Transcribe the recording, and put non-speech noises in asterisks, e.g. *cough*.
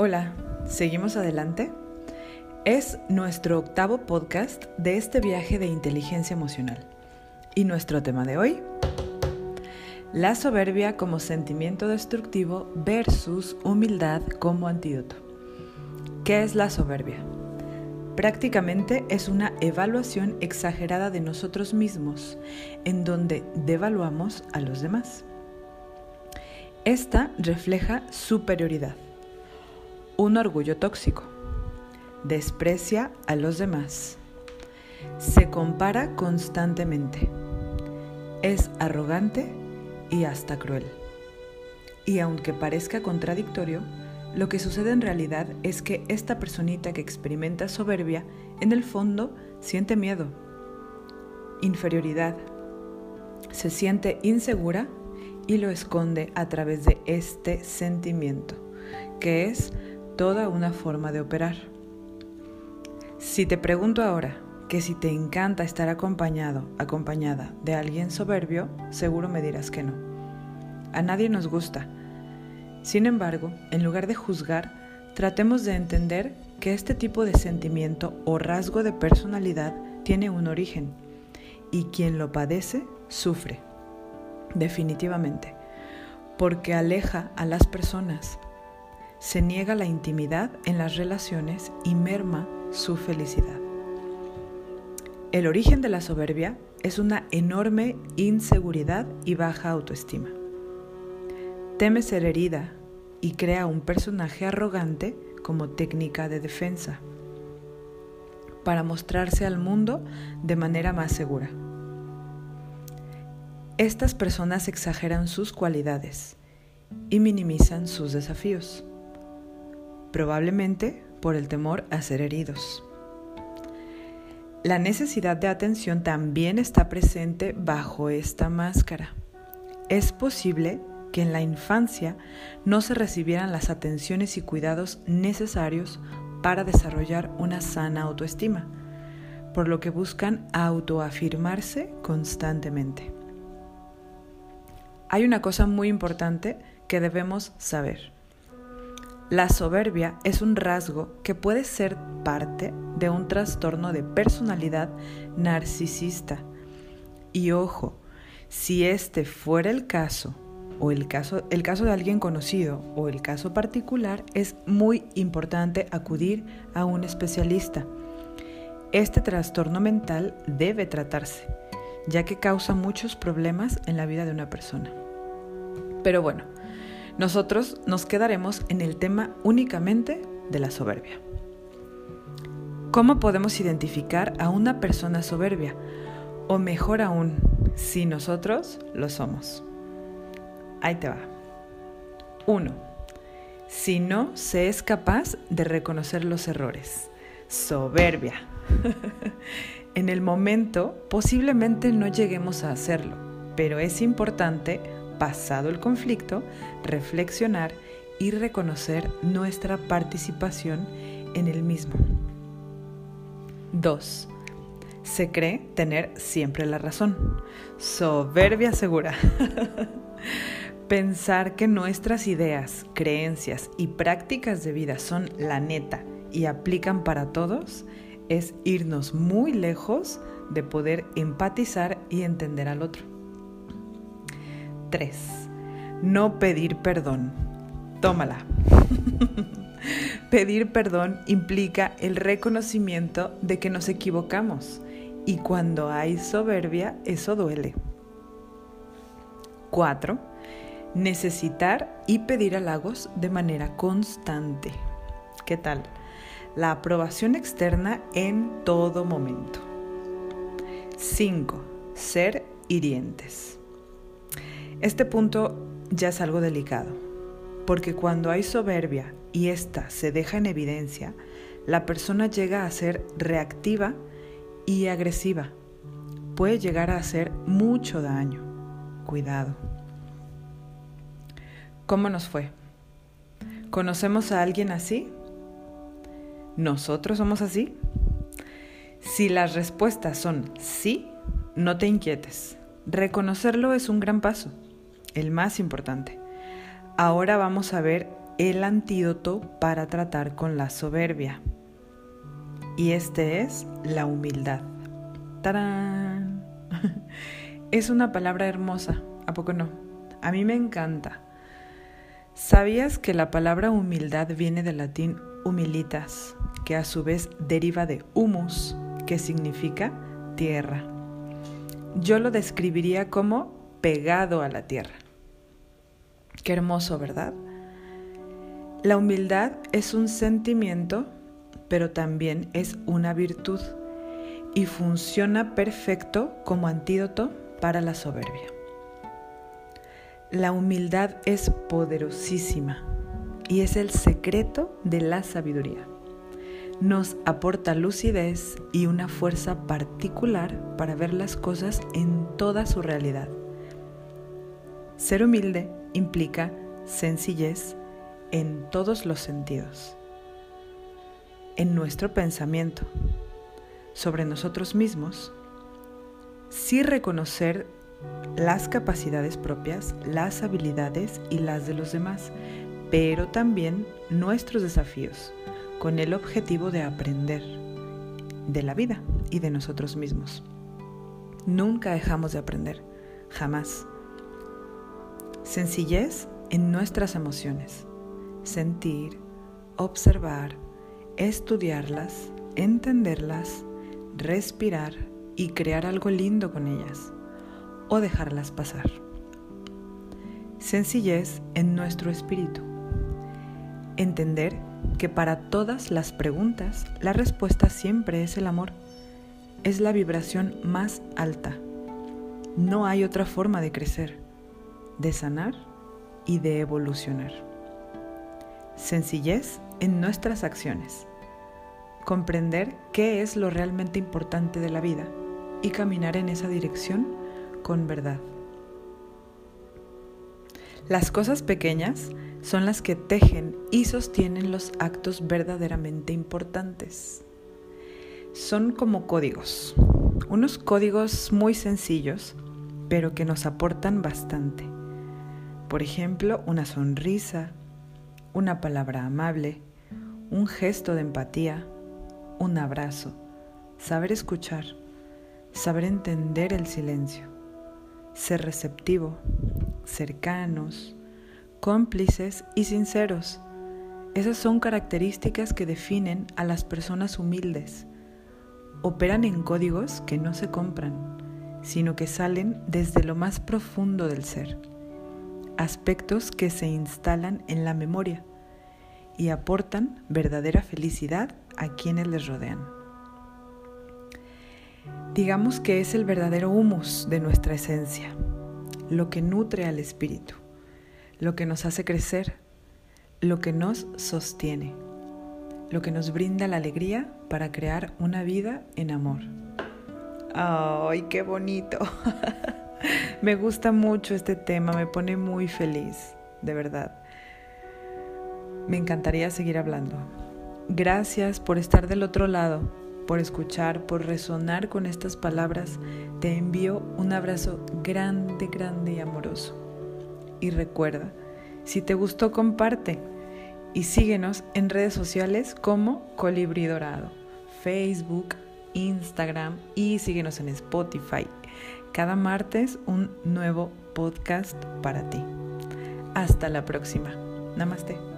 Hola, ¿seguimos adelante? Es nuestro octavo podcast de este viaje de inteligencia emocional. Y nuestro tema de hoy, la soberbia como sentimiento destructivo versus humildad como antídoto. ¿Qué es la soberbia? Prácticamente es una evaluación exagerada de nosotros mismos, en donde devaluamos a los demás. Esta refleja superioridad un orgullo tóxico. Desprecia a los demás. Se compara constantemente. Es arrogante y hasta cruel. Y aunque parezca contradictorio, lo que sucede en realidad es que esta personita que experimenta soberbia, en el fondo siente miedo, inferioridad, se siente insegura y lo esconde a través de este sentimiento, que es toda una forma de operar. Si te pregunto ahora que si te encanta estar acompañado, acompañada de alguien soberbio, seguro me dirás que no. A nadie nos gusta. Sin embargo, en lugar de juzgar, tratemos de entender que este tipo de sentimiento o rasgo de personalidad tiene un origen y quien lo padece sufre, definitivamente, porque aleja a las personas se niega la intimidad en las relaciones y merma su felicidad. El origen de la soberbia es una enorme inseguridad y baja autoestima. Teme ser herida y crea un personaje arrogante como técnica de defensa para mostrarse al mundo de manera más segura. Estas personas exageran sus cualidades y minimizan sus desafíos probablemente por el temor a ser heridos. La necesidad de atención también está presente bajo esta máscara. Es posible que en la infancia no se recibieran las atenciones y cuidados necesarios para desarrollar una sana autoestima, por lo que buscan autoafirmarse constantemente. Hay una cosa muy importante que debemos saber. La soberbia es un rasgo que puede ser parte de un trastorno de personalidad narcisista. Y ojo, si este fuera el caso, o el caso, el caso de alguien conocido o el caso particular, es muy importante acudir a un especialista. Este trastorno mental debe tratarse, ya que causa muchos problemas en la vida de una persona. Pero bueno, nosotros nos quedaremos en el tema únicamente de la soberbia. ¿Cómo podemos identificar a una persona soberbia? O mejor aún, si nosotros lo somos. Ahí te va. 1. Si no se es capaz de reconocer los errores. Soberbia. *laughs* en el momento posiblemente no lleguemos a hacerlo, pero es importante pasado el conflicto, reflexionar y reconocer nuestra participación en el mismo. 2. Se cree tener siempre la razón. Soberbia segura. *laughs* Pensar que nuestras ideas, creencias y prácticas de vida son la neta y aplican para todos es irnos muy lejos de poder empatizar y entender al otro. 3. No pedir perdón. Tómala. *laughs* pedir perdón implica el reconocimiento de que nos equivocamos y cuando hay soberbia eso duele. 4. Necesitar y pedir halagos de manera constante. ¿Qué tal? La aprobación externa en todo momento. 5. Ser hirientes. Este punto ya es algo delicado, porque cuando hay soberbia y ésta se deja en evidencia, la persona llega a ser reactiva y agresiva. Puede llegar a hacer mucho daño. Cuidado. ¿Cómo nos fue? ¿Conocemos a alguien así? ¿Nosotros somos así? Si las respuestas son sí, no te inquietes. Reconocerlo es un gran paso el más importante. Ahora vamos a ver el antídoto para tratar con la soberbia. Y este es la humildad. ¡Tarán! *laughs* Es una palabra hermosa, ¿a poco no? A mí me encanta. ¿Sabías que la palabra humildad viene del latín humilitas, que a su vez deriva de humus, que significa tierra? Yo lo describiría como pegado a la tierra. Qué hermoso, ¿verdad? La humildad es un sentimiento, pero también es una virtud y funciona perfecto como antídoto para la soberbia. La humildad es poderosísima y es el secreto de la sabiduría. Nos aporta lucidez y una fuerza particular para ver las cosas en toda su realidad. Ser humilde implica sencillez en todos los sentidos. En nuestro pensamiento sobre nosotros mismos, sí reconocer las capacidades propias, las habilidades y las de los demás, pero también nuestros desafíos, con el objetivo de aprender de la vida y de nosotros mismos. Nunca dejamos de aprender, jamás. Sencillez en nuestras emociones. Sentir, observar, estudiarlas, entenderlas, respirar y crear algo lindo con ellas o dejarlas pasar. Sencillez en nuestro espíritu. Entender que para todas las preguntas la respuesta siempre es el amor. Es la vibración más alta. No hay otra forma de crecer, de sanar y de evolucionar. Sencillez en nuestras acciones. Comprender qué es lo realmente importante de la vida y caminar en esa dirección con verdad. Las cosas pequeñas son las que tejen y sostienen los actos verdaderamente importantes. Son como códigos, unos códigos muy sencillos, pero que nos aportan bastante. Por ejemplo, una sonrisa, una palabra amable, un gesto de empatía, un abrazo, saber escuchar, saber entender el silencio, ser receptivo, cercanos, cómplices y sinceros. Esas son características que definen a las personas humildes. Operan en códigos que no se compran, sino que salen desde lo más profundo del ser. Aspectos que se instalan en la memoria y aportan verdadera felicidad a quienes les rodean. Digamos que es el verdadero humus de nuestra esencia, lo que nutre al espíritu, lo que nos hace crecer, lo que nos sostiene, lo que nos brinda la alegría para crear una vida en amor. ¡Ay, qué bonito! *laughs* *laughs* me gusta mucho este tema, me pone muy feliz, de verdad. Me encantaría seguir hablando. Gracias por estar del otro lado por escuchar, por resonar con estas palabras. Te envío un abrazo grande, grande y amoroso. Y recuerda, si te gustó, comparte y síguenos en redes sociales como Colibrí Dorado, Facebook, Instagram y síguenos en Spotify. Cada martes un nuevo podcast para ti. Hasta la próxima. Namaste.